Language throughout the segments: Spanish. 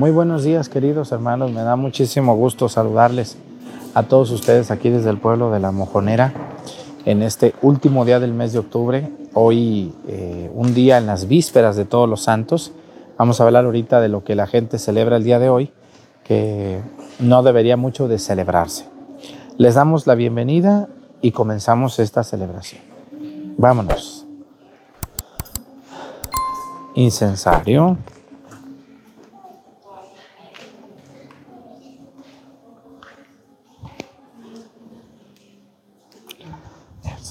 Muy buenos días, queridos hermanos. Me da muchísimo gusto saludarles a todos ustedes aquí desde el pueblo de La Mojonera en este último día del mes de octubre. Hoy, eh, un día en las vísperas de todos los santos. Vamos a hablar ahorita de lo que la gente celebra el día de hoy, que no debería mucho de celebrarse. Les damos la bienvenida y comenzamos esta celebración. Vámonos. Incensario.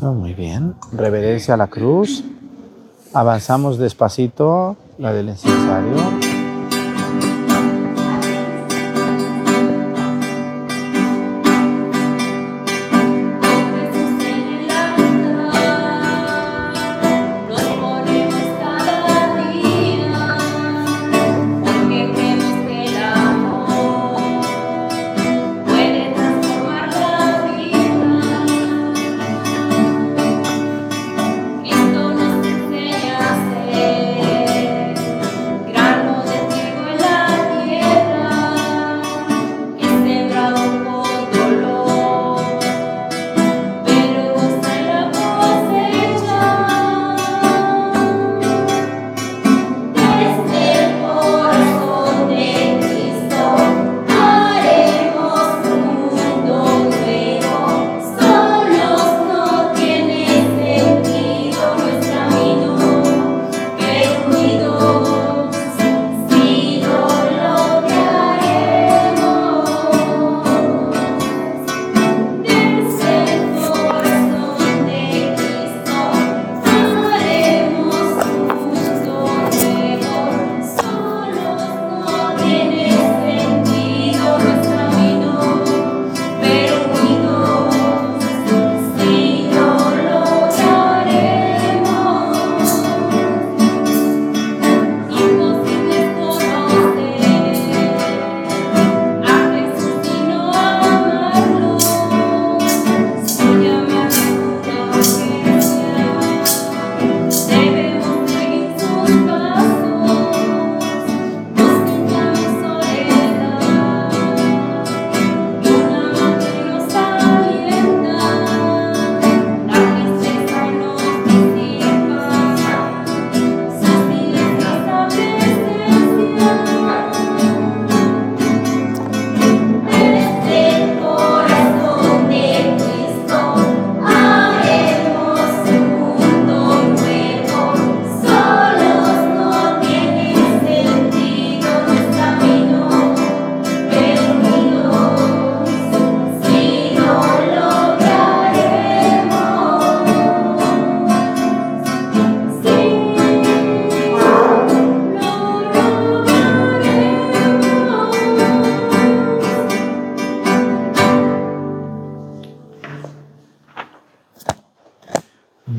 Muy bien. Reverencia a la cruz. Avanzamos despacito la del incensario.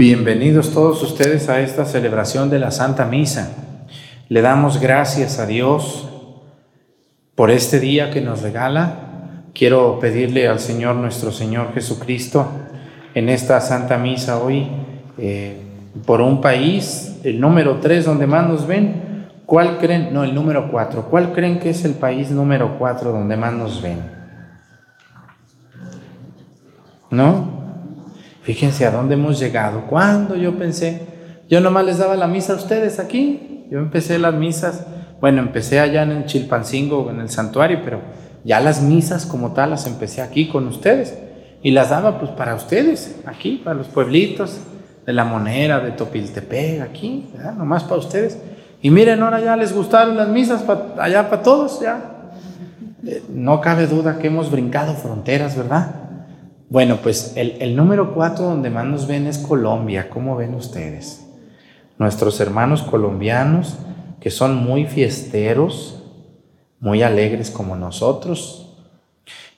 Bienvenidos todos ustedes a esta celebración de la Santa Misa. Le damos gracias a Dios por este día que nos regala. Quiero pedirle al Señor nuestro Señor Jesucristo en esta Santa Misa hoy eh, por un país, el número 3 donde más nos ven. ¿Cuál creen? No, el número 4. ¿Cuál creen que es el país número 4 donde más nos ven? ¿No? Fíjense a dónde hemos llegado. Cuando yo pensé, yo nomás les daba la misa a ustedes aquí. Yo empecé las misas, bueno, empecé allá en Chilpancingo, en el santuario, pero ya las misas como tal las empecé aquí con ustedes. Y las daba pues para ustedes, aquí, para los pueblitos de La Monera, de Topiltepec, aquí, nomás para ustedes. Y miren, ahora ya les gustaron las misas allá para todos, ya. Eh, no cabe duda que hemos brincado fronteras, ¿verdad? Bueno, pues el, número cuatro donde más nos ven es Colombia. ¿Cómo ven ustedes? Nuestros hermanos colombianos que son muy fiesteros, muy alegres como nosotros.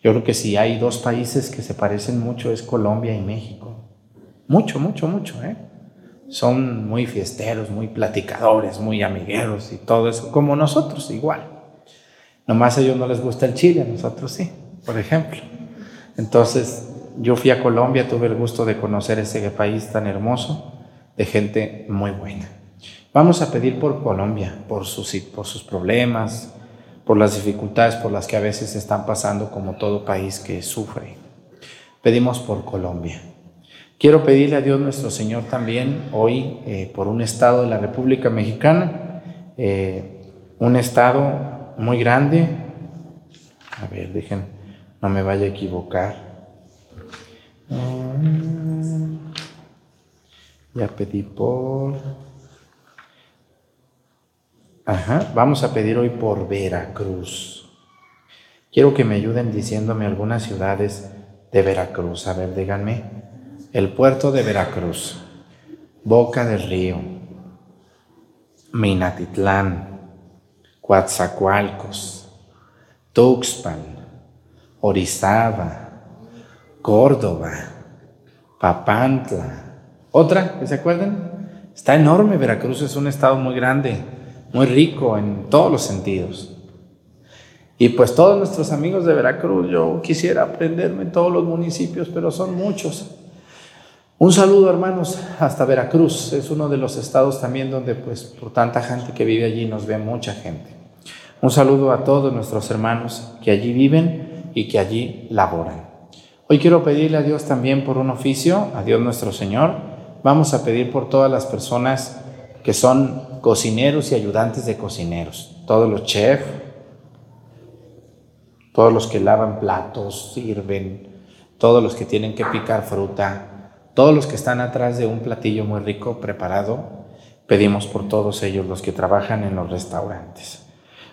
Yo creo que si hay dos países que se parecen mucho es Colombia y México. Mucho, mucho, mucho, ¿eh? Son muy fiesteros, muy platicadores, muy amigueros y todo eso, como nosotros igual. Nomás a ellos no les gusta el chile, a nosotros sí, por ejemplo. Entonces, yo fui a Colombia, tuve el gusto de conocer ese país tan hermoso, de gente muy buena. Vamos a pedir por Colombia, por sus, por sus problemas, por las dificultades por las que a veces están pasando como todo país que sufre. Pedimos por Colombia. Quiero pedirle a Dios nuestro Señor también hoy eh, por un estado de la República Mexicana, eh, un estado muy grande. A ver, dejen, no me vaya a equivocar. Ya pedí por... Ajá, vamos a pedir hoy por Veracruz. Quiero que me ayuden diciéndome algunas ciudades de Veracruz. A ver, díganme. El puerto de Veracruz, Boca del Río, Minatitlán, Coatzacoalcos, Tuxpan, Orizaba, Córdoba, Papantla. ¿Otra se acuerden? Está enorme, Veracruz es un estado muy grande muy rico en todos los sentidos. Y pues todos nuestros amigos de Veracruz, yo quisiera aprenderme en todos los municipios, pero son muchos. Un saludo hermanos hasta Veracruz, es uno de los estados también donde pues por tanta gente que vive allí nos ve mucha gente. Un saludo a todos nuestros hermanos que allí viven y que allí laboran. Hoy quiero pedirle a Dios también por un oficio, a Dios nuestro Señor. Vamos a pedir por todas las personas que son cocineros y ayudantes de cocineros, todos los chefs, todos los que lavan platos, sirven, todos los que tienen que picar fruta, todos los que están atrás de un platillo muy rico preparado, pedimos por todos ellos, los que trabajan en los restaurantes.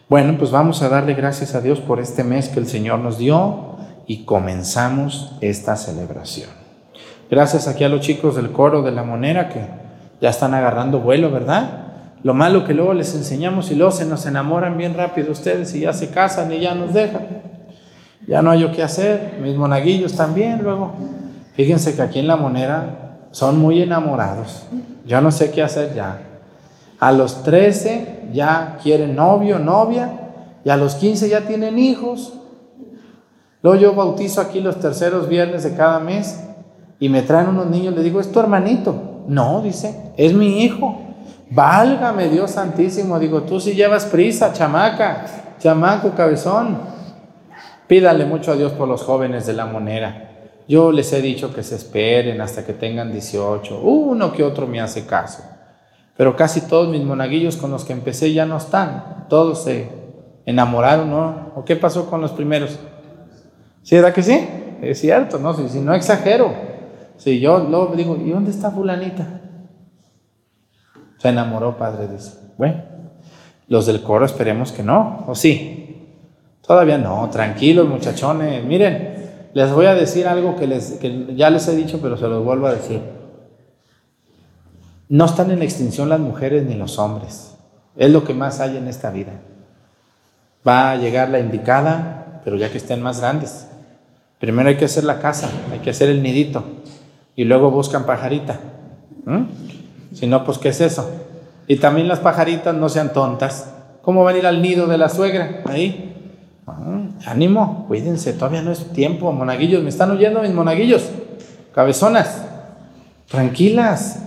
Bueno, pues vamos a darle gracias a Dios por este mes que el Señor nos dio y comenzamos esta celebración. Gracias aquí a los chicos del coro de la monera que ya están agarrando vuelo, ¿verdad? Lo malo que luego les enseñamos y luego se nos enamoran bien rápido ustedes y ya se casan y ya nos dejan. Ya no hay yo qué hacer. Mis monaguillos también luego. Fíjense que aquí en la monera son muy enamorados. Yo no sé qué hacer ya. A los 13 ya quieren novio, novia, y a los 15 ya tienen hijos. Luego yo bautizo aquí los terceros viernes de cada mes y me traen unos niños, le digo, es tu hermanito. No, dice, es mi hijo. Válgame Dios Santísimo, digo, tú si llevas prisa, chamaca, chamaco, cabezón. Pídale mucho a Dios por los jóvenes de la monera. Yo les he dicho que se esperen hasta que tengan 18. Uno que otro me hace caso. Pero casi todos mis monaguillos con los que empecé ya no están. Todos se enamoraron, ¿no? ¿O qué pasó con los primeros? ¿Sí, era que sí? Es cierto, ¿no? Si, si no exagero. Si yo luego digo, ¿y dónde está fulanita? Se enamoró, padre, dice. Bueno, los del coro esperemos que no, ¿o sí? Todavía no, tranquilos muchachones. Miren, les voy a decir algo que, les, que ya les he dicho, pero se los vuelvo a decir. No están en extinción las mujeres ni los hombres. Es lo que más hay en esta vida. Va a llegar la indicada, pero ya que estén más grandes. Primero hay que hacer la casa, hay que hacer el nidito y luego buscan pajarita. Si no, pues ¿qué es eso? Y también las pajaritas no sean tontas. ¿Cómo van a ir al nido de la suegra? Ahí. Ah, ánimo, cuídense, todavía no es tiempo, monaguillos. ¿Me están oyendo mis monaguillos? Cabezonas. Tranquilas,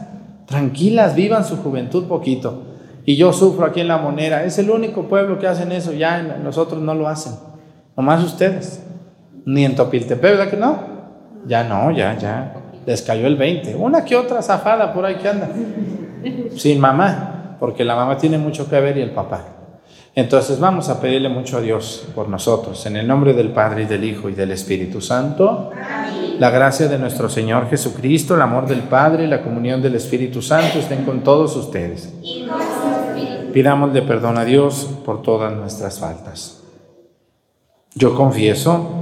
tranquilas, vivan su juventud poquito. Y yo sufro aquí en La Monera. Es el único pueblo que hacen eso. Ya nosotros no lo hacen. Nomás ustedes. Ni en Topiltepec, ¿verdad que no? Ya no, ya, ya les cayó el 20. Una que otra zafada por ahí que anda. Sin mamá, porque la mamá tiene mucho que ver y el papá. Entonces vamos a pedirle mucho a Dios por nosotros, en el nombre del Padre y del Hijo y del Espíritu Santo. La gracia de nuestro Señor Jesucristo, el amor del Padre y la comunión del Espíritu Santo estén con todos ustedes. Pidámosle perdón a Dios por todas nuestras faltas. Yo confieso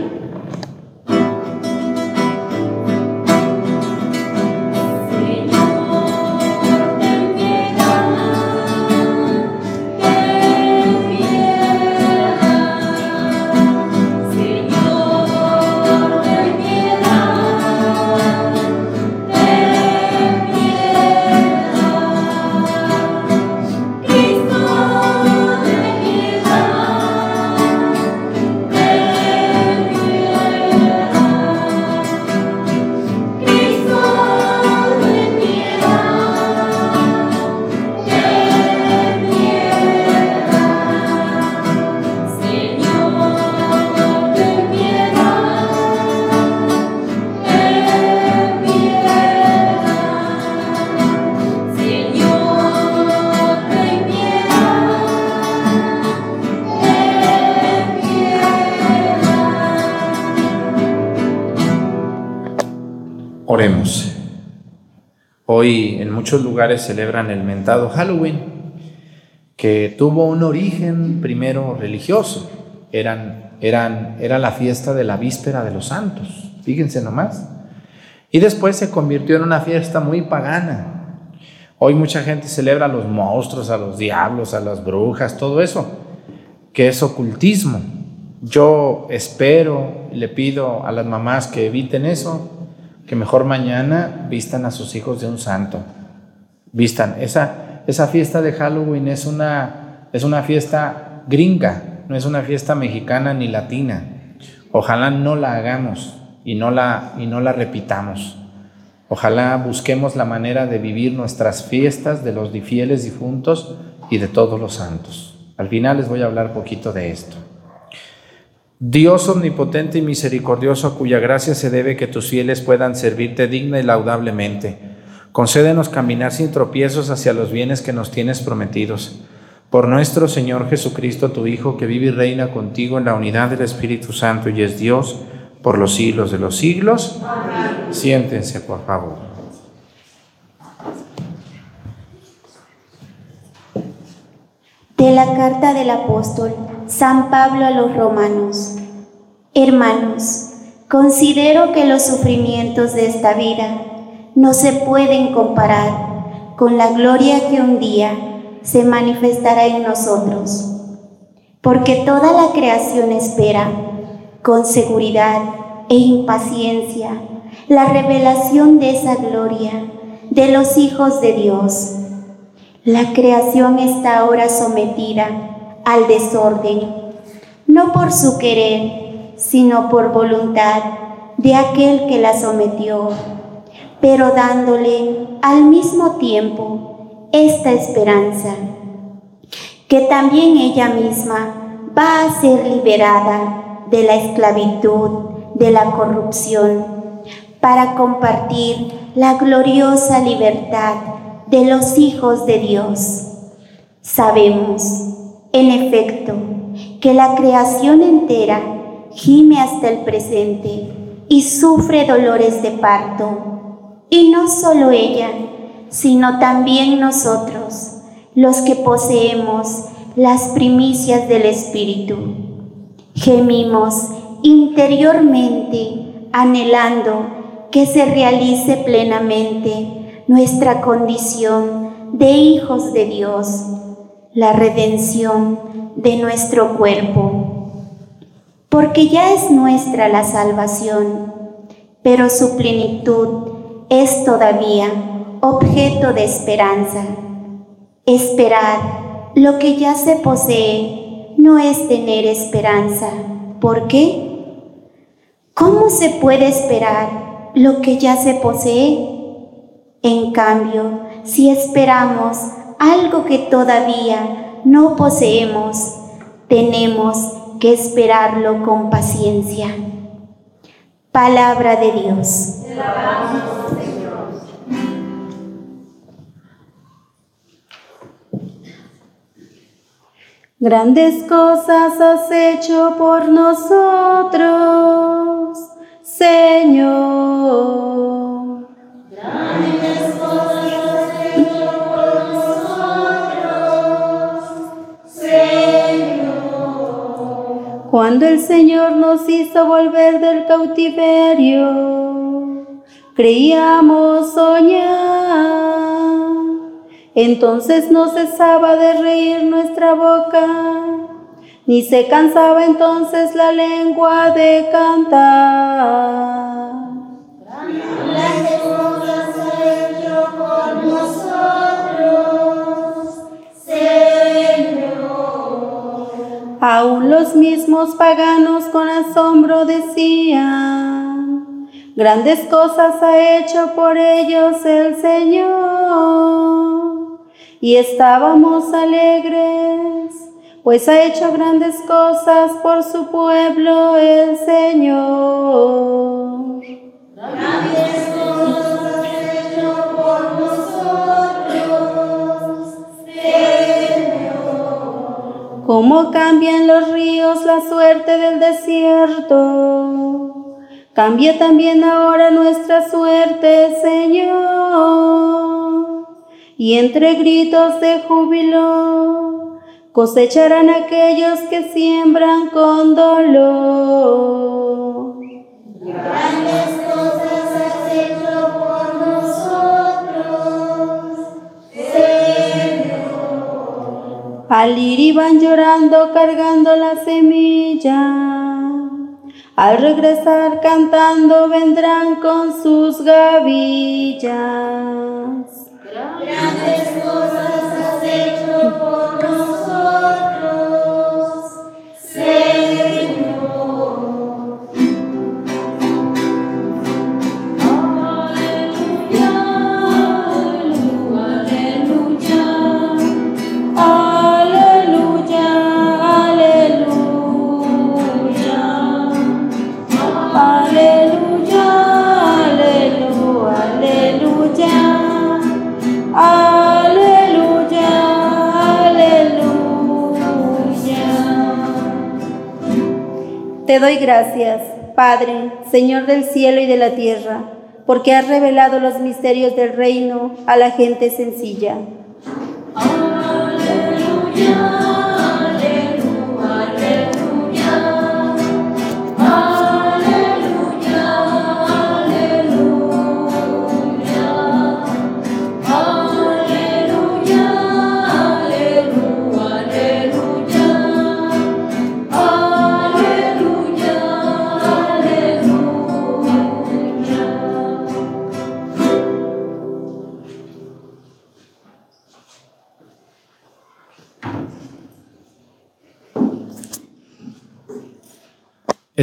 Muchos lugares celebran el mentado Halloween, que tuvo un origen primero religioso. Eran, eran, era la fiesta de la víspera de los santos, fíjense nomás. Y después se convirtió en una fiesta muy pagana. Hoy mucha gente celebra a los monstruos, a los diablos, a las brujas, todo eso, que es ocultismo. Yo espero, le pido a las mamás que eviten eso, que mejor mañana vistan a sus hijos de un santo. Vistan. Esa, esa fiesta de Halloween es una, es una fiesta gringa, no es una fiesta mexicana ni latina. Ojalá no la hagamos y no la, y no la repitamos. Ojalá busquemos la manera de vivir nuestras fiestas de los fieles difuntos y de todos los santos. Al final les voy a hablar poquito de esto. Dios omnipotente y misericordioso, a cuya gracia se debe que tus fieles puedan servirte digna y laudablemente, concédenos caminar sin tropiezos hacia los bienes que nos tienes prometidos. Por nuestro Señor Jesucristo, tu Hijo, que vive y reina contigo en la unidad del Espíritu Santo y es Dios por los siglos de los siglos. Siéntense, por favor. De la carta del apóstol San Pablo a los romanos. Hermanos, considero que los sufrimientos de esta vida no se pueden comparar. Con la gloria que un día se manifestará en nosotros, porque toda la creación espera con seguridad e impaciencia la revelación de esa gloria de los hijos de Dios. La creación está ahora sometida al desorden, no por su querer, sino por voluntad de aquel que la sometió, pero dándole al mismo tiempo esta esperanza, que también ella misma va a ser liberada de la esclavitud, de la corrupción, para compartir la gloriosa libertad de los hijos de Dios. Sabemos en efecto, que la creación entera gime hasta el presente y sufre dolores de parto. Y no solo ella, sino también nosotros, los que poseemos las primicias del Espíritu. Gemimos interiormente anhelando que se realice plenamente nuestra condición de hijos de Dios la redención de nuestro cuerpo, porque ya es nuestra la salvación, pero su plenitud es todavía objeto de esperanza. Esperar lo que ya se posee no es tener esperanza. ¿Por qué? ¿Cómo se puede esperar lo que ya se posee? En cambio, si esperamos algo que todavía no poseemos, tenemos que esperarlo con paciencia. Palabra de Dios. Grandes cosas has hecho por nosotros, Señor. Grandes cosas Cuando el Señor nos hizo volver del cautiverio, creíamos soñar. Entonces no cesaba de reír nuestra boca, ni se cansaba entonces la lengua de cantar. Aún los mismos paganos con asombro decían, grandes cosas ha hecho por ellos el Señor. Y estábamos alegres, pues ha hecho grandes cosas por su pueblo el Señor. Grandes cosas ha hecho por Cómo cambian los ríos la suerte del desierto, Cambia también ahora nuestra suerte, Señor. Y entre gritos de júbilo cosecharán aquellos que siembran con dolor. Grandes cosas has hecho por nosotros, Señor. Al ir iban llorando cargando la semilla. Al regresar cantando vendrán con sus gavillas. Grandes cosas has por nosotros, Te doy gracias, Padre, Señor del cielo y de la tierra, porque has revelado los misterios del reino a la gente sencilla.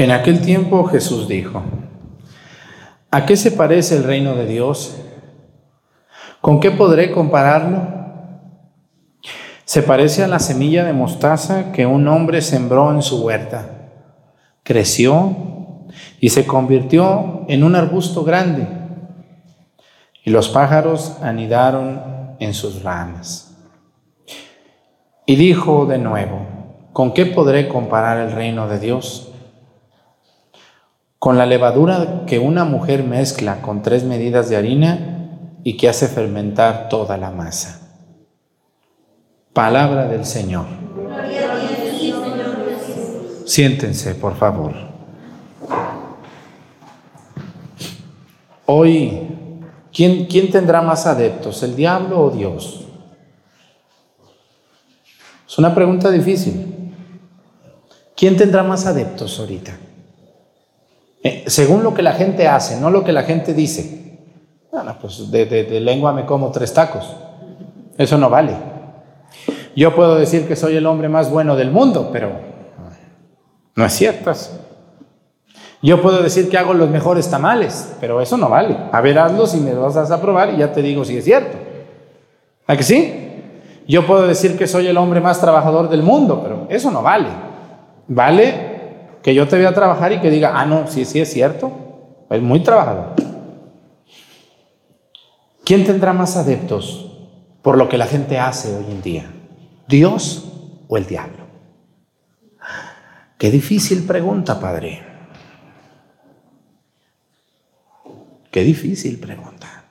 En aquel tiempo Jesús dijo, ¿a qué se parece el reino de Dios? ¿Con qué podré compararlo? Se parece a la semilla de mostaza que un hombre sembró en su huerta. Creció y se convirtió en un arbusto grande y los pájaros anidaron en sus ramas. Y dijo de nuevo, ¿con qué podré comparar el reino de Dios? Con la levadura que una mujer mezcla con tres medidas de harina y que hace fermentar toda la masa. Palabra del Señor. Siéntense, por favor. Hoy, ¿quién, ¿quién tendrá más adeptos, el diablo o Dios? Es una pregunta difícil. ¿Quién tendrá más adeptos ahorita? Eh, según lo que la gente hace, no lo que la gente dice. Bueno, pues de, lengua me como tres tacos. Eso no vale. Yo puedo decir que soy el hombre más bueno del mundo, pero no es cierto. Yo puedo decir que hago los mejores tamales, pero eso no vale. A ver, hazlos y me vas a probar y ya te digo si es cierto. ¿A que sí? Yo puedo decir que soy el hombre más trabajador del mundo, pero eso no vale. Vale que yo te vea trabajar y que diga, ah, no, sí, sí es cierto, es muy trabajador. ¿Quién tendrá más adeptos por lo que la gente hace hoy en día? ¿Dios o el diablo? Qué difícil pregunta, Padre. Qué difícil pregunta.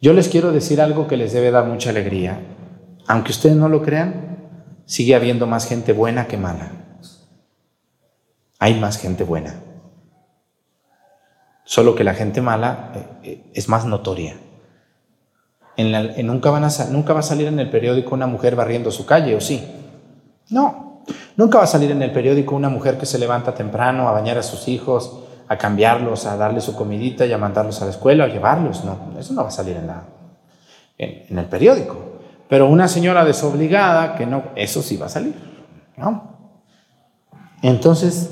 Yo les quiero decir algo que les debe dar mucha alegría. Aunque ustedes no lo crean, sigue habiendo más gente buena que mala hay más gente buena. Solo que la gente mala eh, es más notoria. En en nunca, a, va a salir en el periódico una mujer barriendo su calle, ¿o sí? No. Nunca va a salir en el periódico una mujer que se levanta temprano a bañar a sus hijos, a cambiarlos, a darles su comidita y a mandarlos a la escuela o llevarlos. No, eso no va a salir en, en el periódico. Pero una señora desobligada, que no, eso sí va a salir. ¿no? Entonces,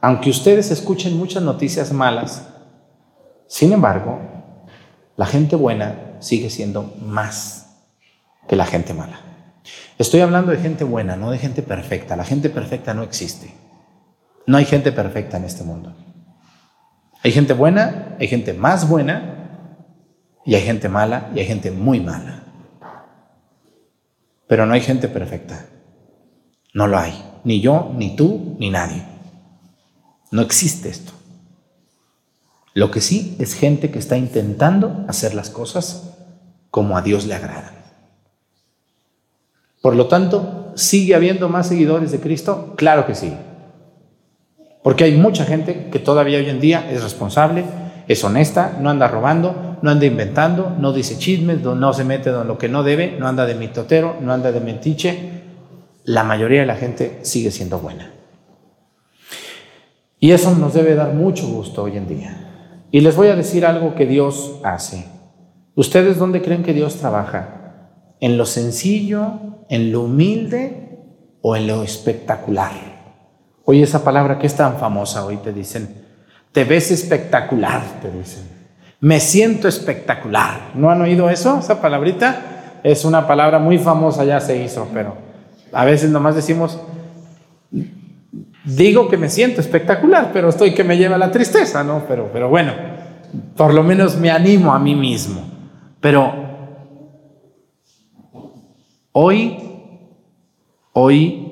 aunque ustedes escuchen muchas noticias malas, sin embargo, la gente buena sigue siendo más que la gente mala. Estoy hablando de gente buena, no de gente perfecta. La gente perfecta no existe. No hay gente perfecta en este mundo. Hay gente buena, hay gente más buena, y hay gente mala, y hay gente muy mala. Pero no hay gente perfecta. No lo hay. Ni yo, ni tú, ni nadie. No existe esto. Lo que sí es gente que está intentando hacer las cosas como a Dios le agrada. Por lo tanto, ¿sigue habiendo más seguidores de Cristo? Claro que sí. Porque hay mucha gente que todavía hoy en día es responsable, es honesta, no anda robando, no anda inventando, no dice chismes, no se mete en lo que no debe, no anda de mitotero, no anda de mentiche. La mayoría de la gente sigue siendo buena. Y eso nos debe dar mucho gusto hoy en día. Y les voy a decir algo que Dios hace. ¿Ustedes dónde creen que Dios trabaja? ¿En lo sencillo, en lo humilde o en lo espectacular? Oye, esa palabra que es tan famosa hoy te dicen, te ves espectacular, te dicen. Me siento espectacular. ¿No han oído eso? Esa palabrita es una palabra muy famosa, ya se hizo, pero a veces nomás decimos, digo que me siento espectacular, pero estoy que me lleva la tristeza, ¿no? Pero, pero bueno, por lo menos me animo a mí mismo. Pero hoy, hoy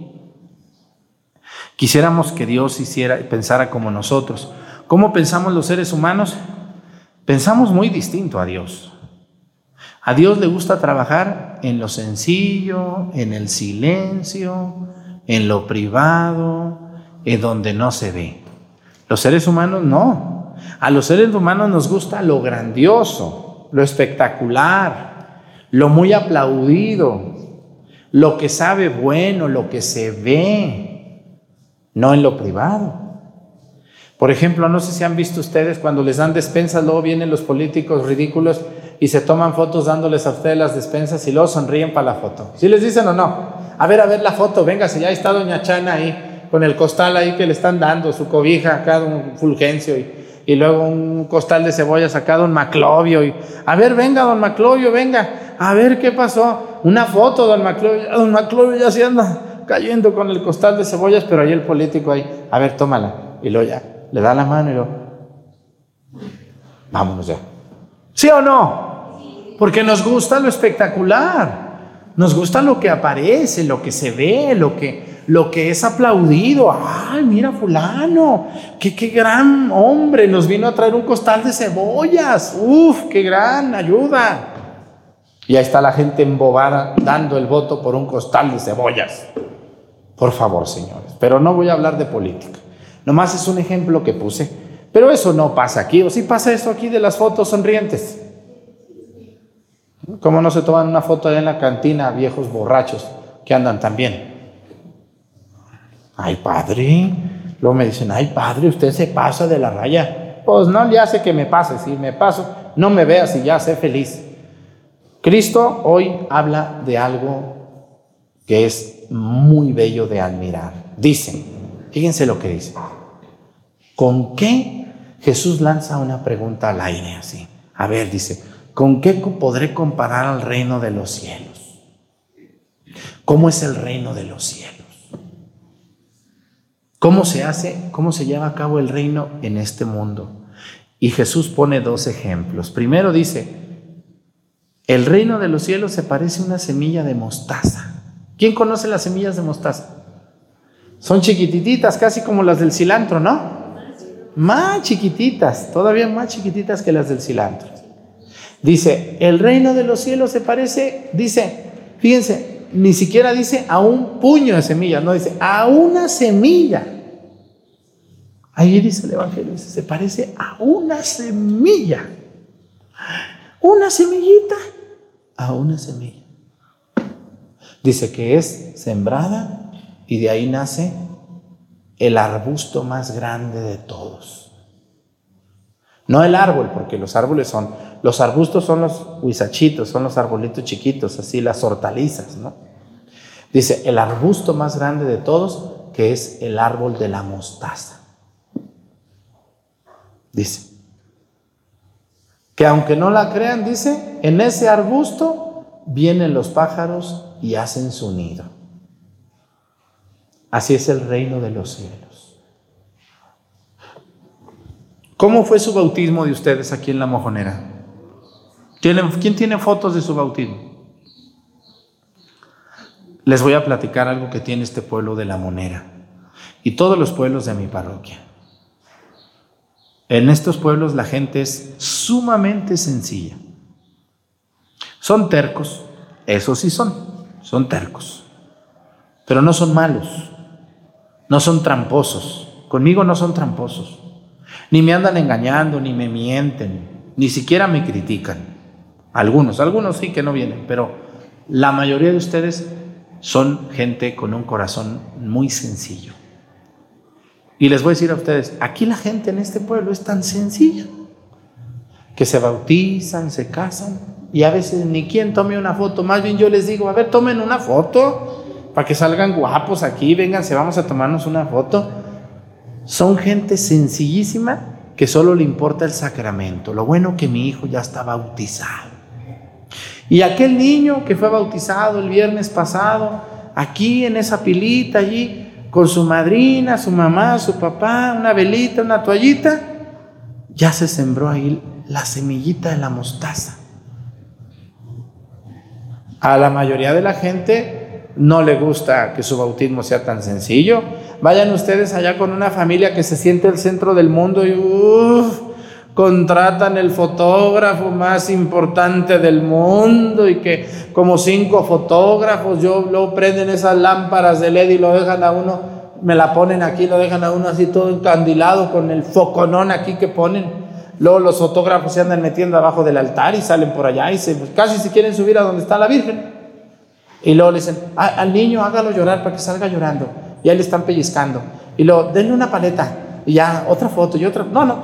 Quisiéramos que Dios hiciera, pensara como nosotros. ¿Cómo pensamos los seres humanos? Pensamos muy distinto a Dios. A Dios le gusta trabajar en lo sencillo, en el silencio, en lo privado, en donde no se ve. Los seres humanos no. A los seres humanos nos gusta lo grandioso, lo espectacular, lo muy aplaudido, lo que sabe bueno, lo que se ve no en lo privado. Por ejemplo, no sé si han visto ustedes cuando les dan despensas, luego vienen los políticos ridículos y se toman fotos dándoles a ustedes las despensas y luego sonríen para la foto. ¿Sí les dicen o no? A ver, a ver la foto, venga, si ya está doña Chana ahí, con el costal ahí que le están dando, su cobija acá, un fulgencio y, y luego un costal de cebolla sacado, un maclovio. Y, a ver, venga, don Maclovio, venga, a ver qué pasó. Una foto, don Maclovio, don Maclovio ya se anda cayendo con el costal de cebollas, pero ahí el político ahí, a ver, tómala. Y luego ya, le da la mano y lo, vámonos ya. ¿Sí o no? Porque nos gusta lo espectacular. Nos gusta lo que aparece, lo que se ve, lo que, lo que es aplaudido. Ay, mira fulano, qué, qué gran hombre, nos vino a traer un costal de cebollas. Uf, qué gran ayuda. Y ahí está la gente embobada dando el voto por un costal de cebollas. Por favor, señores. Pero no voy a hablar de política. Nomás es un ejemplo que puse. Pero eso no pasa aquí. ¿O sí pasa eso aquí de las fotos sonrientes? ¿Cómo no se toman una foto en la cantina viejos borrachos que andan también? Ay, padre. Luego me dicen, ay, padre, usted se pasa de la raya. Pues no le hace que me pase. Si me paso, no me veas y ya sé feliz. Cristo hoy habla de algo que es muy bello de admirar. Dice, fíjense lo que dice. ¿Con qué Jesús lanza una pregunta al aire así? A ver, dice, ¿con qué podré comparar al reino de los cielos? ¿Cómo es el reino de los cielos? ¿Cómo se hace, cómo se lleva a cabo el reino en este mundo? Y Jesús pone dos ejemplos. Primero dice, el reino de los cielos se parece a una semilla de mostaza ¿Quién conoce las semillas de mostaza? Son chiquititas, casi como las del cilantro, ¿no? Más chiquititas, todavía más chiquititas que las del cilantro. Dice, el reino de los cielos se parece, dice, fíjense, ni siquiera dice a un puño de semillas, no dice a una semilla. Ahí dice el Evangelio, se parece a una semilla. Una semillita a una semilla. Dice que es sembrada y de ahí nace el arbusto más grande de todos. No el árbol, porque los árboles son, los arbustos son los huizachitos, son los arbolitos chiquitos, así las hortalizas, ¿no? Dice, el arbusto más grande de todos que es el árbol de la mostaza. Dice. Que aunque no la crean, dice, en ese arbusto vienen los pájaros y hacen su nido. Así es el reino de los cielos. ¿Cómo fue su bautismo de ustedes aquí en la mojonera? ¿Quién tiene fotos de su bautismo? Les voy a platicar algo que tiene este pueblo de la Monera y todos los pueblos de mi parroquia. En estos pueblos la gente es sumamente sencilla. Son tercos, eso sí son, son tercos, pero no son malos, no son tramposos. Conmigo no son tramposos, ni me andan engañando, ni me mienten, ni siquiera me critican. Algunos, algunos sí que no vienen, pero la mayoría de ustedes son gente con un corazón muy sencillo. Y les voy a decir a ustedes, aquí la gente en este pueblo es tan sencilla, que se bautizan, se casan, y a veces ni quien tome una foto, más bien yo les digo, a ver, tomen una foto, para que salgan guapos aquí, vengan, se vamos a tomarnos una foto. Son gente sencillísima que solo le importa el sacramento. Lo bueno que mi hijo ya está bautizado. Y aquel niño que fue bautizado el viernes pasado, aquí en esa pilita, allí, con su madrina, su mamá, su papá, una velita, una toallita, ya se sembró ahí la semillita de la mostaza. A la mayoría de la gente no le gusta que su bautismo sea tan sencillo. Vayan ustedes allá con una familia que se siente el centro del mundo y uff, contratan el fotógrafo más importante del mundo y que como cinco fotógrafos, yo luego prenden esas lámparas de LED y lo dejan a uno, me la ponen aquí, lo dejan a uno así todo encandilado con el foconón aquí que ponen. Luego los fotógrafos se andan metiendo abajo del altar y salen por allá y pues, casi se quieren subir a donde está la Virgen. Y luego le dicen, al niño hágalo llorar para que salga llorando. Y ahí le están pellizcando. Y luego, denle una paleta. Y ya, otra foto y otra. No, no.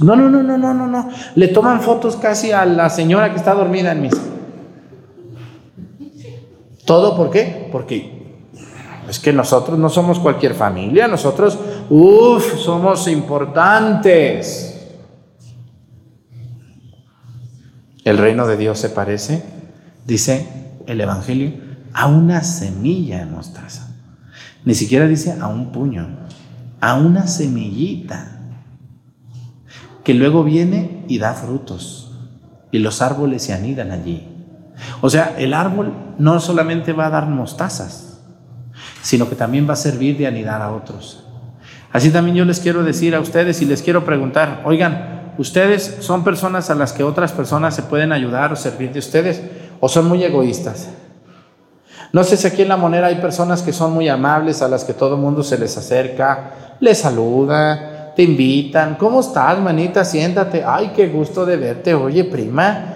No, no, no, no, no, no, no. Le toman fotos casi a la señora que está dormida en misa. ¿Todo por qué? Porque es que nosotros no somos cualquier familia, nosotros, uff, somos importantes. El reino de Dios se parece, dice el Evangelio, a una semilla de mostaza. Ni siquiera dice a un puño, a una semillita que luego viene y da frutos y los árboles se anidan allí. O sea, el árbol no solamente va a dar mostazas, sino que también va a servir de anidar a otros. Así también yo les quiero decir a ustedes y les quiero preguntar, oigan, ¿ustedes son personas a las que otras personas se pueden ayudar o servir de ustedes o son muy egoístas? No sé si aquí en la moneda hay personas que son muy amables, a las que todo el mundo se les acerca, les saluda, te invitan, ¿cómo estás, manita? Siéntate, ay, qué gusto de verte, oye, prima,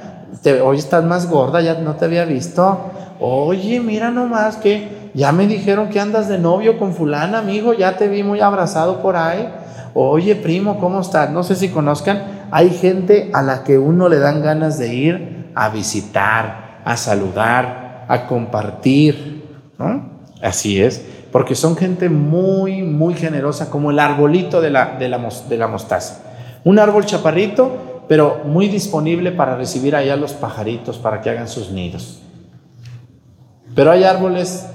hoy estás más gorda, ya no te había visto, oye, mira nomás que ya me dijeron que andas de novio con fulana, amigo, ya te vi muy abrazado por ahí, oye, primo, ¿cómo estás? No sé si conozcan, hay gente a la que uno le dan ganas de ir a visitar, a saludar, a compartir, ¿no? Así es porque son gente muy, muy generosa, como el arbolito de la, de la, mostaza. Un árbol chaparrito, pero muy disponible para recibir allá los pajaritos para que hagan sus nidos. Pero hay árboles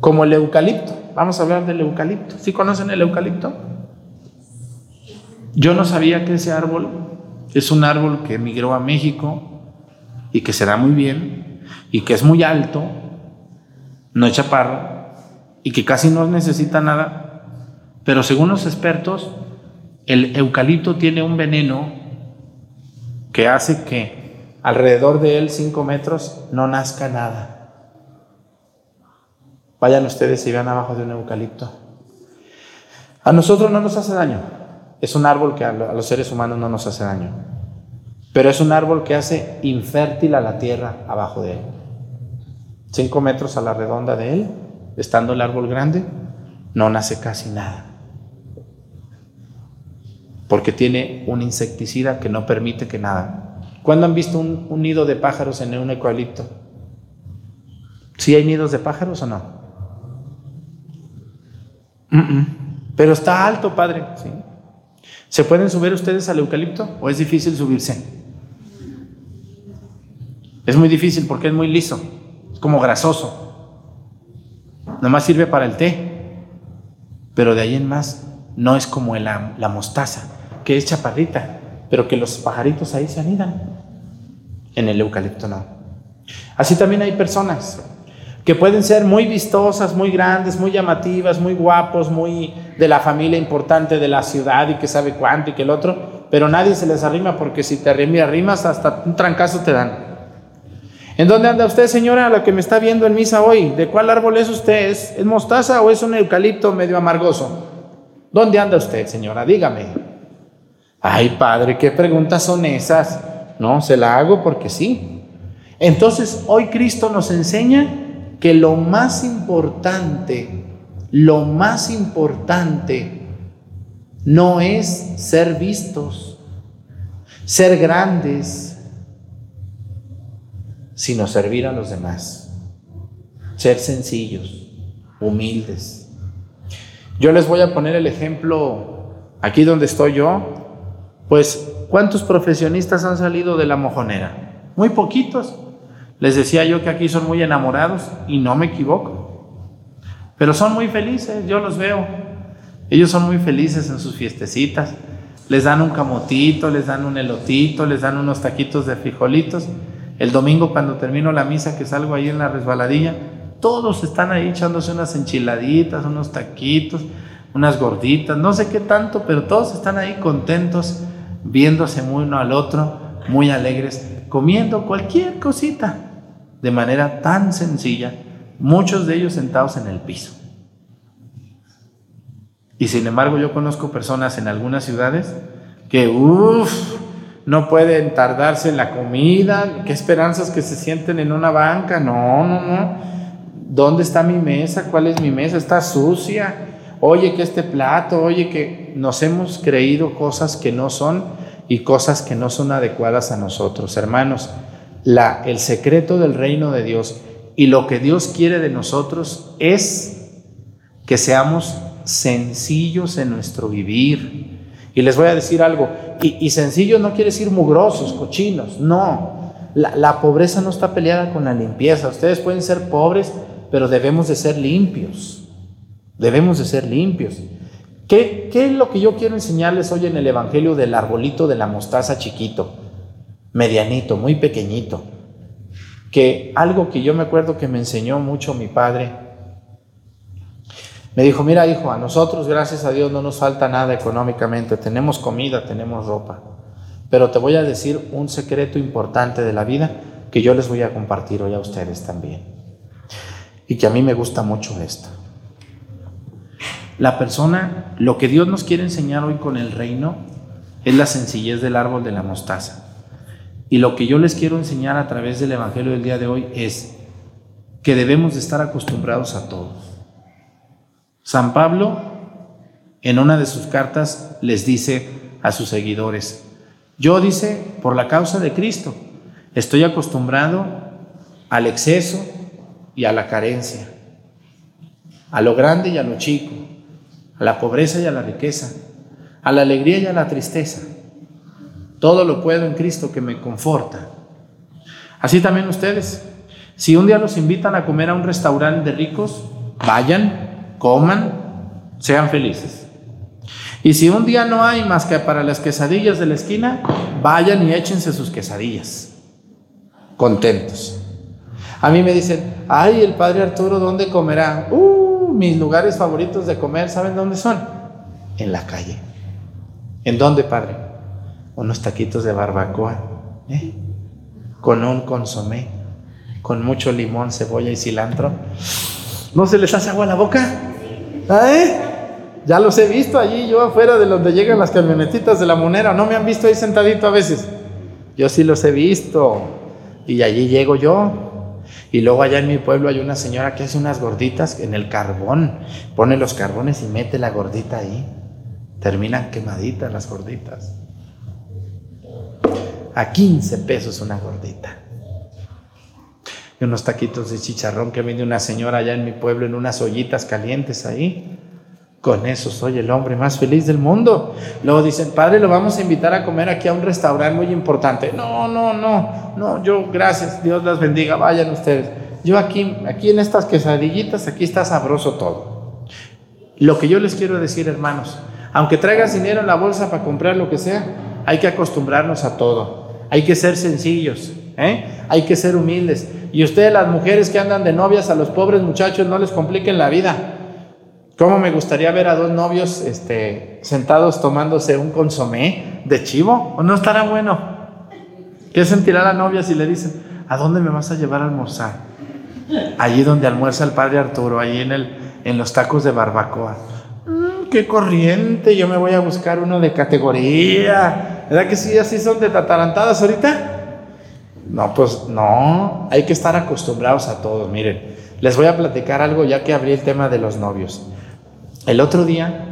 como el eucalipto. Vamos a hablar del eucalipto. ¿Sí conocen el eucalipto? Yo no sabía que ese árbol es un árbol que emigró a México y que se da muy bien y que es muy alto, no es chaparro, y que casi no necesita nada, pero según los expertos, el eucalipto tiene un veneno que hace que alrededor de él, 5 metros, no nazca nada. Vayan ustedes y vean abajo de un eucalipto. A nosotros no nos hace daño. Es un árbol que a los seres humanos no nos hace daño. Pero es un árbol que hace infértil a la tierra abajo de él. 5 metros a la redonda de él estando el árbol grande, no nace casi nada. Porque tiene un insecticida que no permite que nada. ¿Cuándo han visto un, nido de pájaros en un eucalipto? ¿Sí hay nidos de pájaros o no? Pero está alto, padre. ¿sí? ¿Se pueden subir ustedes al eucalipto o es difícil subirse? Es muy difícil porque es muy liso, es como grasoso. Nomás sirve para el té, pero de ahí en más no es como la, la mostaza, que es chaparrita, pero que los pajaritos ahí se anidan. En el eucalipto no. Así también hay personas que pueden ser muy vistosas, muy grandes, muy llamativas, muy guapos, muy de la familia importante de la ciudad y que sabe cuánto y que el otro, pero nadie se les arrima porque si te arrimas hasta un trancazo te dan. ¿En dónde anda usted, señora, la que me está viendo en misa hoy? ¿De cuál árbol es usted? ¿Es, mostaza o es un eucalipto medio amargoso? ¿Dónde anda usted, señora? Dígame. Ay, padre, ¿qué preguntas son esas? No, se la hago porque sí. Entonces, hoy Cristo nos enseña que lo más importante, lo más importante no es ser vistos, ser grandes, sino servir a los demás. Ser sencillos, humildes. Yo les voy a poner el ejemplo aquí donde estoy yo. Pues, ¿cuántos profesionistas han salido de la mojonera? Muy poquitos. Les decía yo que aquí son muy enamorados y no me equivoco. Pero son muy felices, yo los veo. Ellos son muy felices en sus fiestecitas. Les dan un camotito, les dan un elotito, les dan unos taquitos de frijolitos el domingo cuando termino la misa que salgo ahí en la resbaladilla, todos están ahí echándose unas enchiladitas, unos taquitos, unas gorditas, no sé qué tanto, pero todos están ahí contentos, viéndose uno al otro, muy alegres, comiendo cualquier cosita de manera tan sencilla, muchos de ellos sentados en el piso. Y sin embargo yo conozco personas en algunas ciudades que, uff, no pueden tardarse en la comida, qué esperanzas que se sienten en una banca, no, no, no. ¿Dónde está mi mesa? ¿Cuál es mi mesa? Está sucia. Oye que este plato, oye que nos hemos creído cosas que no son y cosas que no son adecuadas a nosotros. Hermanos, la, el secreto del reino de Dios y lo que Dios quiere de nosotros es que seamos sencillos en nuestro vivir. Y les voy a decir algo, y, sencillo no quiere decir mugrosos, cochinos, no. La, pobreza no está peleada con la limpieza. Ustedes pueden ser pobres, pero debemos de ser limpios. Debemos de ser limpios. ¿Qué, ¿Qué, es lo que yo quiero enseñarles hoy en el Evangelio del arbolito de la mostaza chiquito, medianito, muy pequeñito? Que algo que yo me acuerdo que me enseñó mucho mi padre me dijo, mira hijo, a nosotros gracias a Dios no nos falta nada económicamente, tenemos comida, tenemos ropa, pero te voy a decir un secreto importante de la vida que yo les voy a compartir hoy a ustedes también. Y que a mí me gusta mucho esto. La persona, lo que Dios nos quiere enseñar hoy con el reino es la sencillez del árbol de la mostaza. Y lo que yo les quiero enseñar a través del Evangelio del día de hoy es que debemos de estar acostumbrados a todos San Pablo en una de sus cartas les dice a sus seguidores, yo dice, por la causa de Cristo, estoy acostumbrado al exceso y a la carencia, a lo grande y a lo chico, a la pobreza y a la riqueza, a la alegría y a la tristeza. Todo lo puedo en Cristo que me conforta. Así también ustedes. Si un día los invitan a comer a un restaurante de ricos, vayan coman, sean felices. Y si un día no hay más que para las quesadillas de la esquina, vayan y échense sus quesadillas, contentos. A mí me dicen, ay, el padre Arturo, ¿dónde comerá? Uh, mis lugares favoritos de comer, ¿saben dónde son? En la calle. ¿En dónde, padre? Unos taquitos de barbacoa, ¿eh? con un consomé, con mucho limón, cebolla y cilantro. ¿No se les hace agua la boca? ¿Eh? Ya los he visto allí, yo afuera de donde llegan las camionetitas de la monera. ¿No me han visto ahí sentadito a veces? Yo sí los he visto. Y allí llego yo. Y luego allá en mi pueblo hay una señora que hace unas gorditas en el carbón. Pone los carbones y mete la gordita ahí. Terminan quemaditas las gorditas. A 15 pesos una gordita y unos taquitos de chicharrón que vende una señora allá en mi pueblo en unas ollitas calientes ahí, con eso soy el hombre más feliz del mundo. Luego dicen, padre, lo vamos a invitar a comer aquí a un restaurante muy importante. No, no, no, no, yo, gracias, Dios las bendiga, vayan ustedes. Yo aquí, aquí en estas quesadillitas, aquí está sabroso todo. Lo que yo les quiero decir, hermanos, aunque traigas dinero en la bolsa para comprar lo que sea, hay que acostumbrarnos a todo. Hay que ser sencillos, ¿eh? hay que ser humildes. Y ustedes, las mujeres que andan de novias a los pobres muchachos, no les compliquen la vida. ¿Cómo me gustaría ver a dos novios este, sentados tomándose un consomé de chivo? ¿O no estará bueno? ¿Qué sentirá la novia si le dicen, ¿a dónde me vas a llevar a almorzar? Allí donde almuerza el padre Arturo, allí en, el, en los tacos de barbacoa. Mm, ¡Qué corriente! Yo me voy a buscar uno de categoría. ¿Verdad que sí, así son de tatarantadas ahorita? No, pues no, hay que estar acostumbrados a todos. Miren, les voy a platicar algo ya que abrí el tema de los novios. El otro día,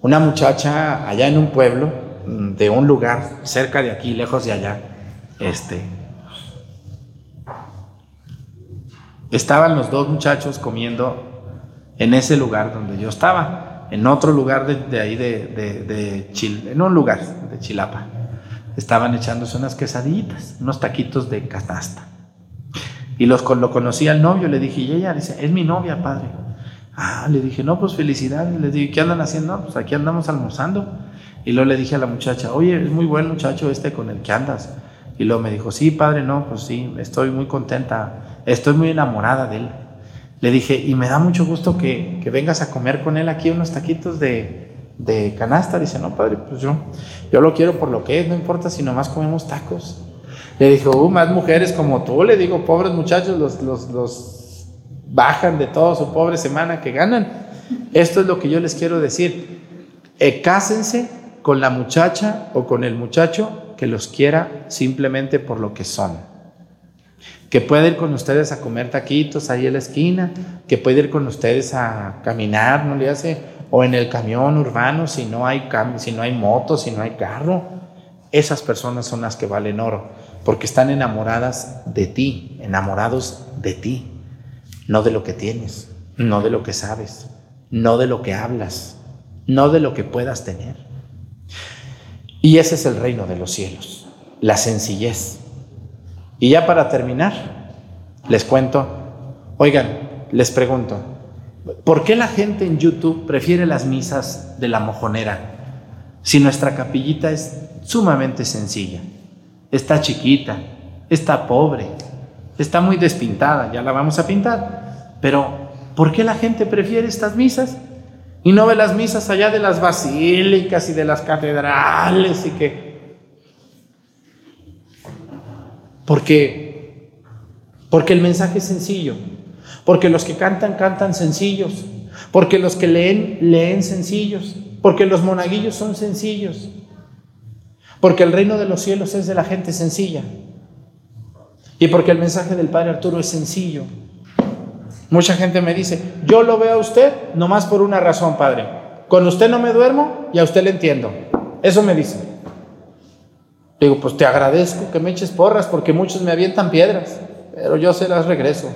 una muchacha allá en un pueblo, mm, de un lugar cerca de aquí, lejos de allá, este, estaban los dos muchachos comiendo en ese lugar donde yo estaba, en otro lugar de, ahí de, de, Chile, en un lugar de Chilapa. Estaban echándose unas quesadillitas, unos taquitos de canasta. Y los, lo conocí al novio, le dije, y ella dice, es mi novia, padre. Ah, le dije, no, pues felicidades. Le dije, ¿qué andan haciendo? pues aquí andamos almorzando. Y luego le dije a la muchacha, oye, es muy buen muchacho este con el que andas. Y luego me dijo, sí, padre, no, pues sí, estoy muy contenta, estoy muy enamorada de él. Le dije, y me da mucho gusto que, que vengas a comer con él aquí unos taquitos de, de canasta. Dice, no, padre, pues yo, yo lo quiero por lo que es, no importa si nomás comemos tacos. Le dijo, uh, más mujeres como tú, le digo, pobres muchachos, los, los, los bajan de toda su pobre semana que ganan. Esto es lo que yo les quiero decir. Eh, cásense con la muchacha o con el muchacho que los quiera simplemente por lo que son. Que puede ir con ustedes a comer taquitos ahí en la esquina, que puede ir con ustedes a caminar, no le hace, o en el camión urbano si no hay si no hay moto, si no hay carro. Esas personas son las que valen oro, porque están enamoradas de ti, enamorados de ti no de lo que tienes, no de lo que sabes, no de lo que hablas, no de lo que puedas tener. Y ese es el reino de los cielos, la sencillez. Y ya para terminar, les cuento, oigan, les pregunto, ¿por qué la gente en YouTube prefiere las misas de la mojonera si nuestra capillita es sumamente sencilla? Está chiquita, está pobre, está muy despintada, ya la vamos a pintar. Pero, ¿por qué la gente prefiere estas misas? Y no ve las misas allá de las basílicas y de las catedrales y que... Porque, porque el mensaje es sencillo, porque los que cantan, cantan sencillos, porque los que leen, leen sencillos, porque los monaguillos son sencillos, porque el reino de los cielos es de la gente sencilla. Y porque el mensaje del Padre Arturo es sencillo. Mucha gente me dice, yo lo veo a usted nomás por una razón, Padre. Con usted no me duermo y a usted le entiendo. Eso me dice. Digo, pues te agradezco que me eches porras porque muchos me avientan piedras, pero yo se las regreso.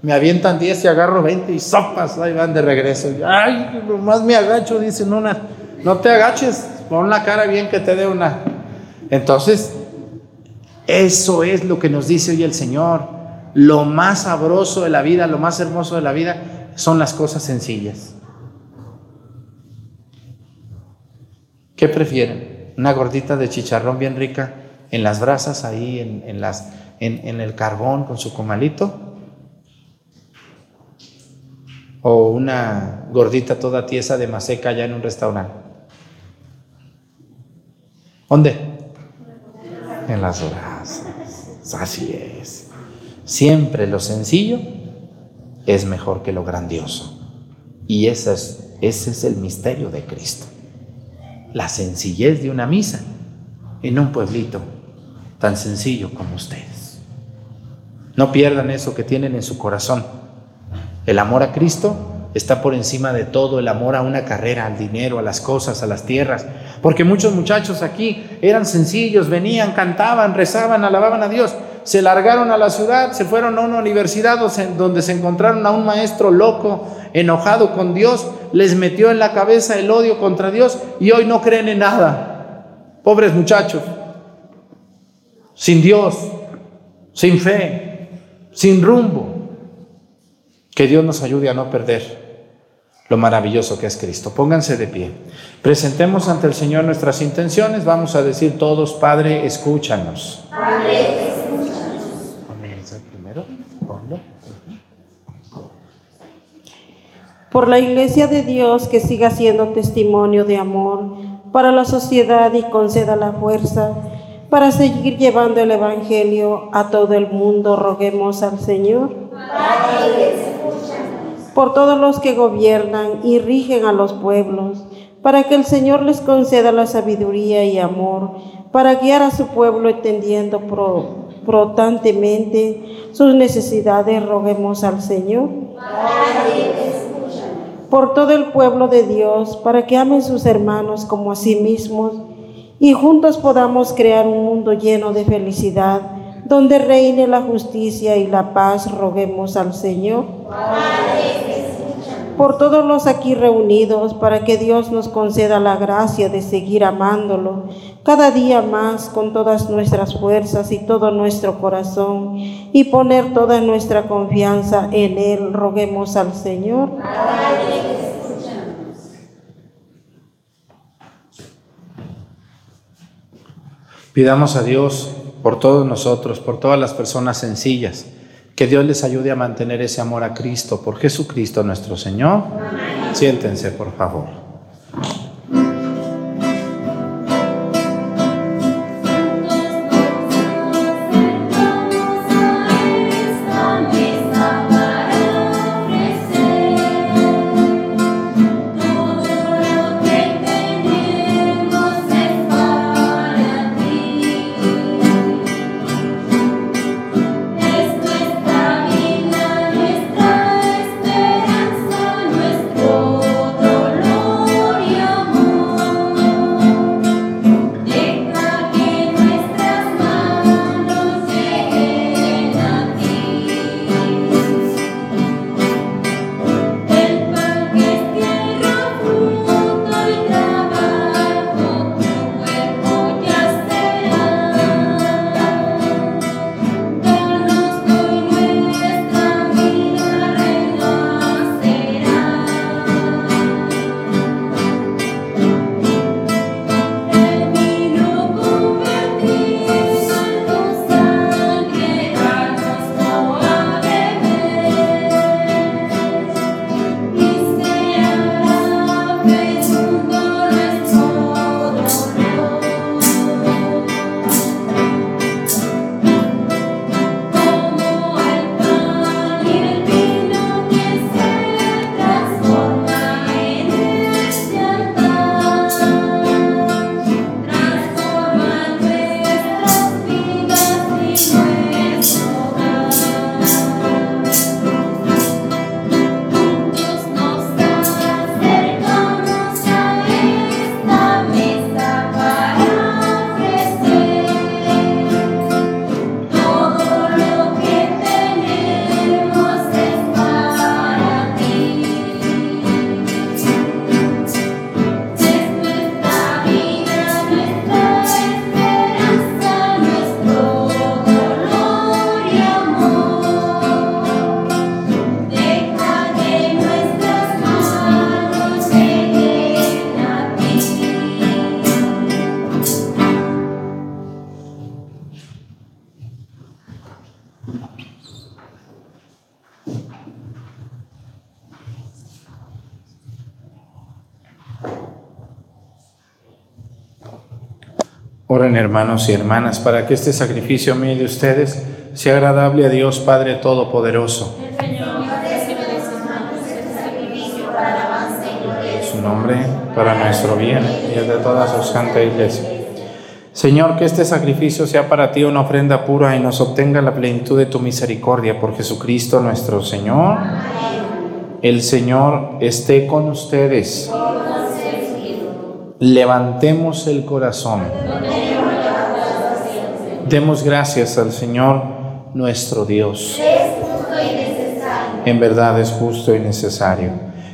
Me avientan 10 y agarro 20 y sopas, ahí van de regreso. Ay, nomás me agacho, dicen una. No te agaches, pon la cara bien que te dé una. Entonces, eso es lo que nos dice hoy el Señor. Lo más sabroso de la vida, lo más hermoso de la vida son las cosas sencillas. ¿Qué prefieren? ¿Una gordita de chicharrón bien rica en las brasas, ahí en, en, el carbón con su comalito? ¿O una gordita toda tiesa de maseca allá en un restaurante? ¿Dónde? en las horas. Así es. Siempre lo sencillo es mejor que lo grandioso. Y ese es, ese es el misterio de Cristo. La sencillez de una misa en un pueblito tan sencillo como ustedes. No pierdan eso que tienen en su corazón. El amor a Cristo está por encima de todo el amor a una carrera, al dinero, a las cosas, a las tierras. Porque muchos muchachos aquí eran sencillos, venían, cantaban, rezaban, alababan a Dios. Se largaron a la ciudad, se fueron a una universidad donde se encontraron a un maestro loco, enojado con Dios, les metió en la cabeza el odio contra Dios y hoy no creen en nada. Pobres muchachos, sin Dios, sin fe, sin rumbo. Que Dios nos ayude a no perder lo maravilloso que es Cristo. Pónganse de pie. Presentemos ante el Señor nuestras intenciones. Vamos a decir todos, Padre, escúchanos. Padre, escúchanos. primero? Por la iglesia de Dios que siga siendo testimonio de amor para la sociedad y conceda la fuerza para seguir llevando el Evangelio a todo el mundo, roguemos al Señor. Padre, escúchanos por todos los que gobiernan y rigen a los pueblos, para que el Señor les conceda la sabiduría y amor, para guiar a su pueblo entendiendo protantemente sus necesidades, roguemos al Señor. Por todo el pueblo de Dios, para que amen sus hermanos como a sí mismos, y juntos podamos crear un mundo lleno de felicidad, donde reine la justicia y la paz, roguemos al Señor por todos los aquí reunidos, para que Dios nos conceda la gracia de seguir amándolo cada día más con todas nuestras fuerzas y todo nuestro corazón y poner toda nuestra confianza en Él. Roguemos al Señor. Pidamos a Dios por todos nosotros, por todas las personas sencillas que Dios les ayude a mantener ese amor a Cristo, por Jesucristo nuestro Señor. Siéntense, por favor. Hermanos y hermanas para que este sacrificio mío de ustedes sea agradable a Dios Padre Todopoderoso. Su nombre para nuestro bien y el de toda su santa iglesia. Señor, que este sacrificio sea para ti una ofrenda pura y nos obtenga la plenitud de tu misericordia por Jesucristo nuestro Señor. El Señor esté con ustedes. Levantemos el corazón. Demos gracias al Señor nuestro Dios. En verdad es justo y necesario.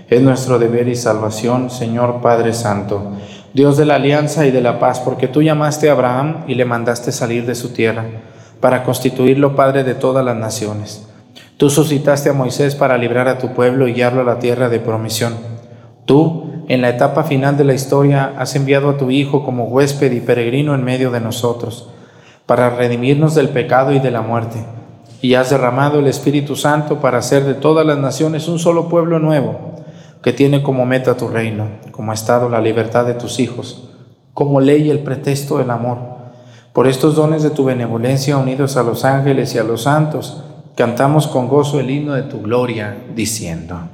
Es nuestro deber y salvación, Señor Padre Santo, Dios de la alianza y de la paz, porque tú llamaste a Abraham y le mandaste salir de su tierra para constituirlo Padre de todas las naciones. Tú suscitaste a Moisés para librar a tu pueblo y guiarlo a la tierra de promisión. Tú, en la etapa final de la historia, has enviado a tu Hijo como huésped y peregrino en medio de nosotros, para redimirnos del pecado y de la muerte. Y has derramado el Espíritu Santo para hacer de todas las naciones un solo pueblo nuevo, que tiene como meta tu reino, como estado la libertad de tus hijos, como ley el pretexto del amor. Por estos dones de tu benevolencia unidos a los ángeles y a los santos, cantamos con gozo el himno de tu gloria, diciendo.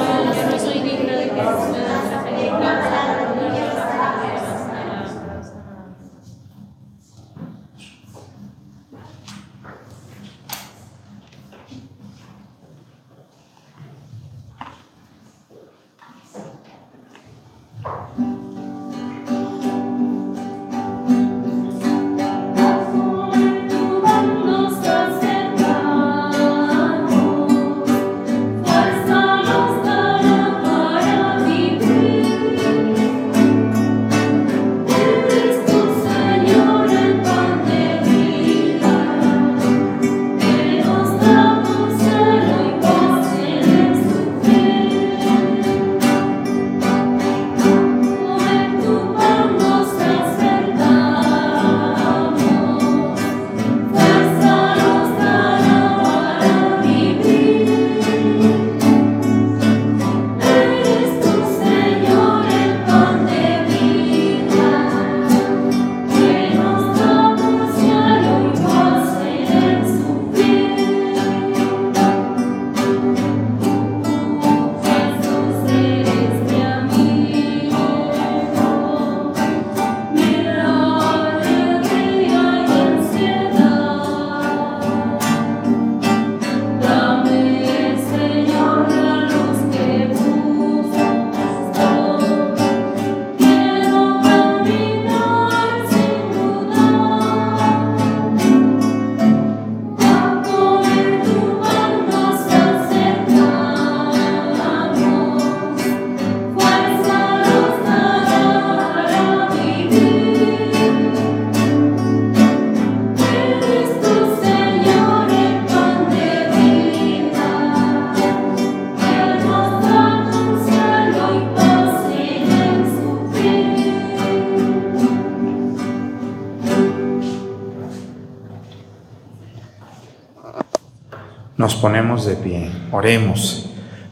ponemos de pie, oremos.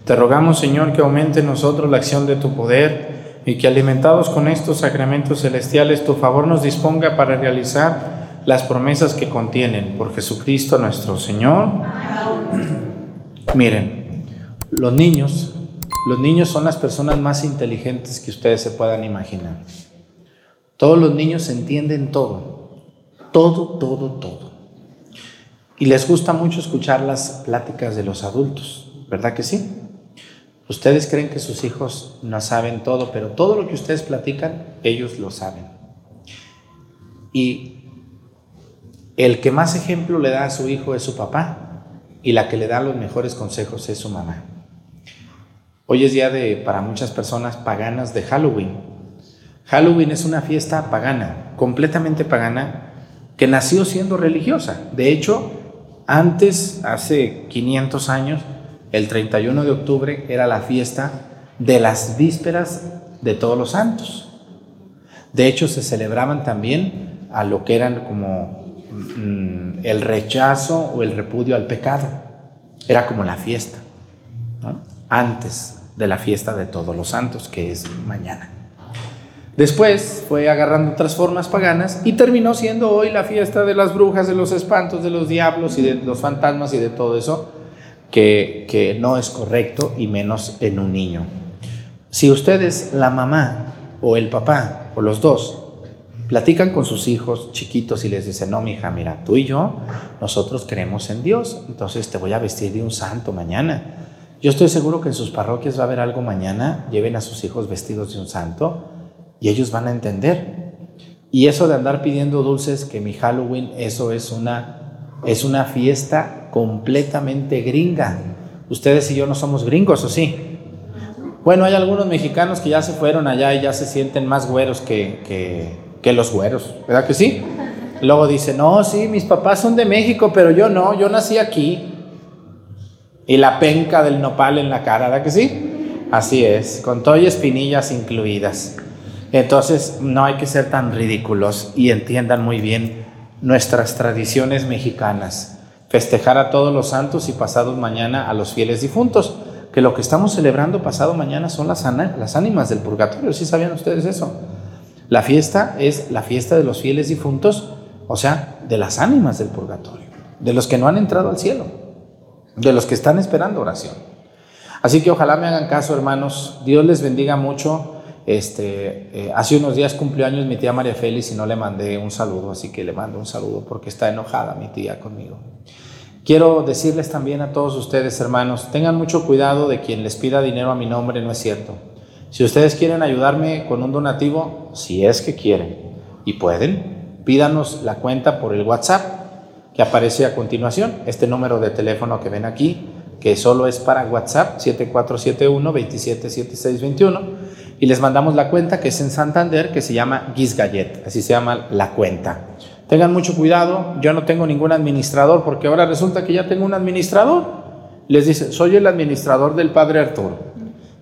Te rogamos, Señor, que aumente en nosotros la acción de tu poder y que alimentados con estos sacramentos celestiales, tu favor nos disponga para realizar las promesas que contienen por Jesucristo nuestro Señor. Miren, los niños, los niños son las personas más inteligentes que ustedes se puedan imaginar. Todos los niños entienden todo, todo, todo, todo. Y les gusta mucho escuchar las pláticas de los adultos, ¿verdad que sí? Ustedes creen que sus hijos no saben todo, pero todo lo que ustedes platican, ellos lo saben. Y el que más ejemplo le da a su hijo es su papá y la que le da los mejores consejos es su mamá. Hoy es día de, para muchas personas paganas, de Halloween. Halloween es una fiesta pagana, completamente pagana, que nació siendo religiosa. De hecho, antes, hace 500 años, el 31 de octubre era la fiesta de las vísperas de todos los santos. De hecho, se celebraban también a lo que eran como mm, el rechazo o el repudio al pecado. Era como la fiesta, antes de la fiesta de todos los santos, que es mañana. Después fue agarrando otras formas paganas y terminó siendo hoy la fiesta de las brujas, de los espantos, de los diablos y de los fantasmas y de todo eso, que, no es correcto y menos en un niño. Si ustedes, la mamá o el papá o los dos, platican con sus hijos chiquitos y les dicen, no, mi hija, mira, tú y yo, nosotros creemos en Dios, entonces te voy a vestir de un santo mañana. Yo estoy seguro que en sus parroquias va a haber algo mañana, lleven a sus hijos vestidos de un santo y ellos van a entender. Y eso de andar pidiendo dulces, que mi Halloween, eso es una, es una fiesta completamente gringa. Ustedes y yo no somos gringos, ¿o sí? Bueno, hay algunos mexicanos que ya se fueron allá y ya se sienten más güeros que, que, los güeros, ¿verdad que sí? Luego dicen, no, sí, mis papás son de México, pero yo no, yo nací aquí. Y la penca del nopal en la cara, ¿verdad que sí? Así es, con todo y espinillas incluidas. Entonces, no hay que ser tan ridículos y entiendan muy bien nuestras tradiciones mexicanas festejar a todos los santos y pasados mañana a los fieles difuntos, que lo que estamos celebrando pasado mañana son las, las ánimas del purgatorio, ¿sí sabían ustedes eso? La fiesta es la fiesta de los fieles difuntos, o sea, de las ánimas del purgatorio, de los que no han entrado al cielo, de los que están esperando oración. Así que ojalá me hagan caso, hermanos. Dios les bendiga mucho. Este, eh, hace unos días cumplió años mi tía María Félix y no le mandé un saludo, así que le mando un saludo porque está enojada mi tía conmigo. Quiero decirles también a todos ustedes, hermanos, tengan mucho cuidado de quien les pida dinero a mi nombre, no es cierto. Si ustedes quieren ayudarme con un donativo, si es que quieren y pueden, pídanos la cuenta por el WhatsApp que aparece a continuación, este número de teléfono que ven aquí, que solo es para WhatsApp 7471-277621, y les mandamos la cuenta que es en Santander, que se llama Gizgayet, así se llama la cuenta. Tengan mucho cuidado, yo no tengo ningún administrador porque ahora resulta que ya tengo un administrador. Les dice, soy el administrador del Padre Arturo.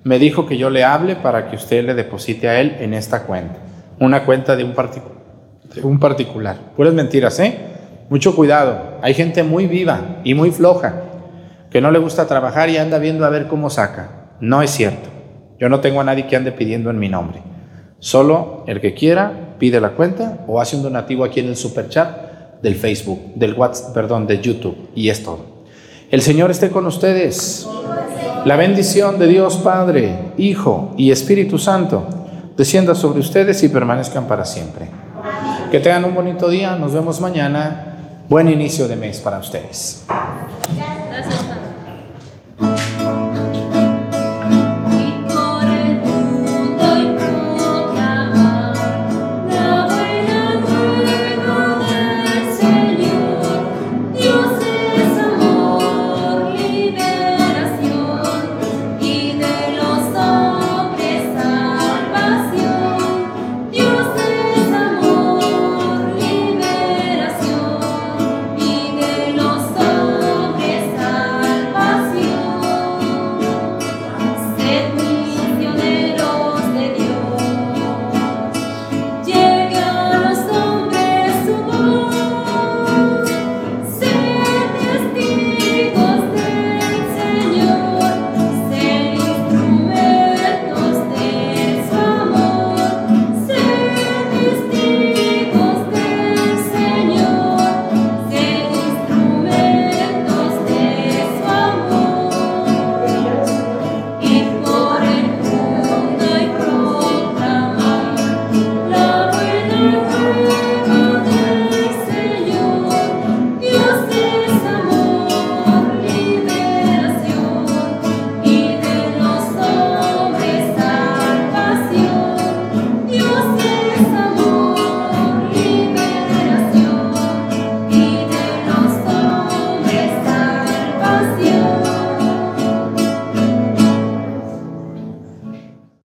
Me dijo que yo le hable para que usted le deposite a él en esta cuenta. Una cuenta de un, de un particular. Puras mentiras, ¿eh? Mucho cuidado. Hay gente muy viva y muy floja que no le gusta trabajar y anda viendo a ver cómo saca. No es cierto. Yo no tengo a nadie que ande pidiendo en mi nombre. Solo el que quiera pide la cuenta o hace un donativo aquí en el super chat del Facebook, del WhatsApp, perdón, de YouTube y es todo. El Señor esté con ustedes. La bendición de Dios Padre, Hijo y Espíritu Santo descienda sobre ustedes y permanezcan para siempre. Que tengan un bonito día, nos vemos mañana. Buen inicio de mes para ustedes.